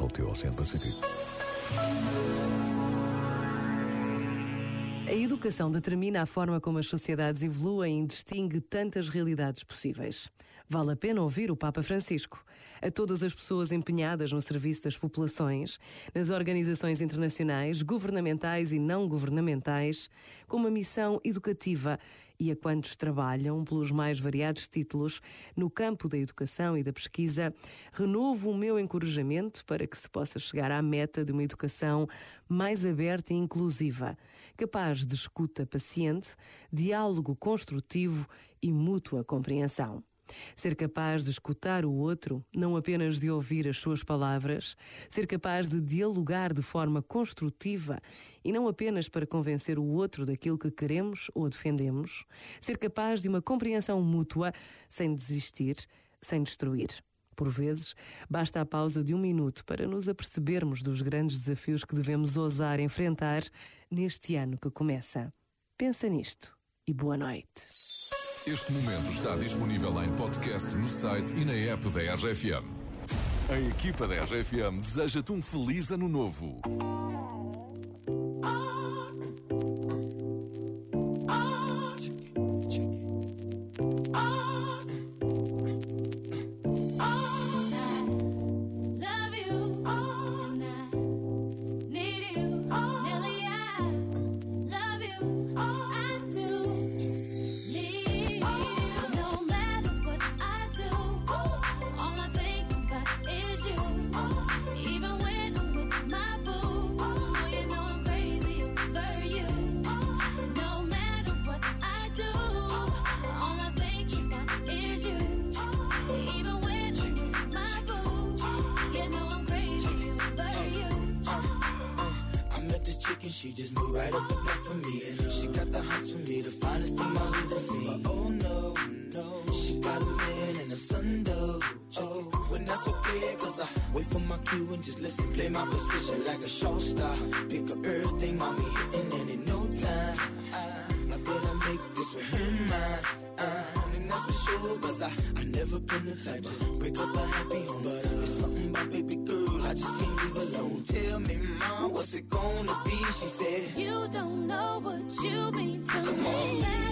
Hotel Oceano Pacífico. A educação determina a forma como as sociedades evoluem e distingue tantas realidades possíveis. Vale a pena ouvir o Papa Francisco. A todas as pessoas empenhadas no serviço das populações, nas organizações internacionais, governamentais e não governamentais, com uma missão educativa e a quantos trabalham pelos mais variados títulos no campo da educação e da pesquisa, renovo o meu encorajamento para que se possa chegar à meta de uma educação mais aberta e inclusiva, capaz de escuta paciente, diálogo construtivo e mútua compreensão. Ser capaz de escutar o outro, não apenas de ouvir as suas palavras, ser capaz de dialogar de forma construtiva e não apenas para convencer o outro daquilo que queremos ou defendemos, ser capaz de uma compreensão mútua sem desistir, sem destruir. Por vezes, basta a pausa de um minuto para nos apercebermos dos grandes desafios que devemos ousar enfrentar neste ano que começa. Pensa nisto e boa noite. Este momento está disponível em podcast no site e na app da RFM. A equipa da RFM deseja-te um feliz ano novo. She just moved right up the block for me. And she got the hots for me, the finest thing hood has seen. But oh no, no, she got a man and a son though. Oh, when that's okay, cause I wait for my cue and just listen, play my position like a show star. Pick up everything, mommy, and in no time. I, I better make this with her mine. And that's for sure, cause I, I never been the type to break up a happy home. But uh, it's something about baby girl, I just can't leave alone. Tell me, mom, what's it gonna be? She said, You don't know what you mean to Come me. On.